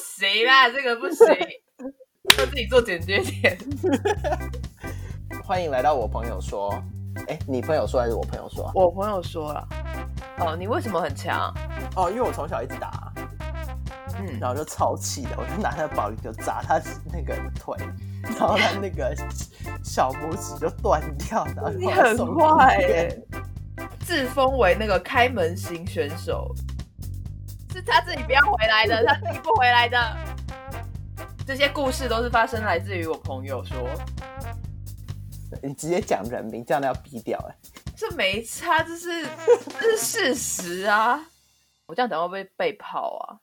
行啦，这个不行，要自己做简洁点。欢迎来到我朋友说，哎，你朋友说还是我朋友说？我朋友说了，哦，你为什么很强？哦，因为我从小一直打，嗯，然后就超气的，我就拿他的保龄球砸他那个腿，然后他那个小拇指就断掉，然后你很坏耶，自封为那个开门型选手。是他自己不要回来的，他自己不回来的。这些故事都是发生来自于我朋友说。你直接讲人名，这样要逼掉哎。这没差，这是这是事实啊。我这样等会不会被泡啊？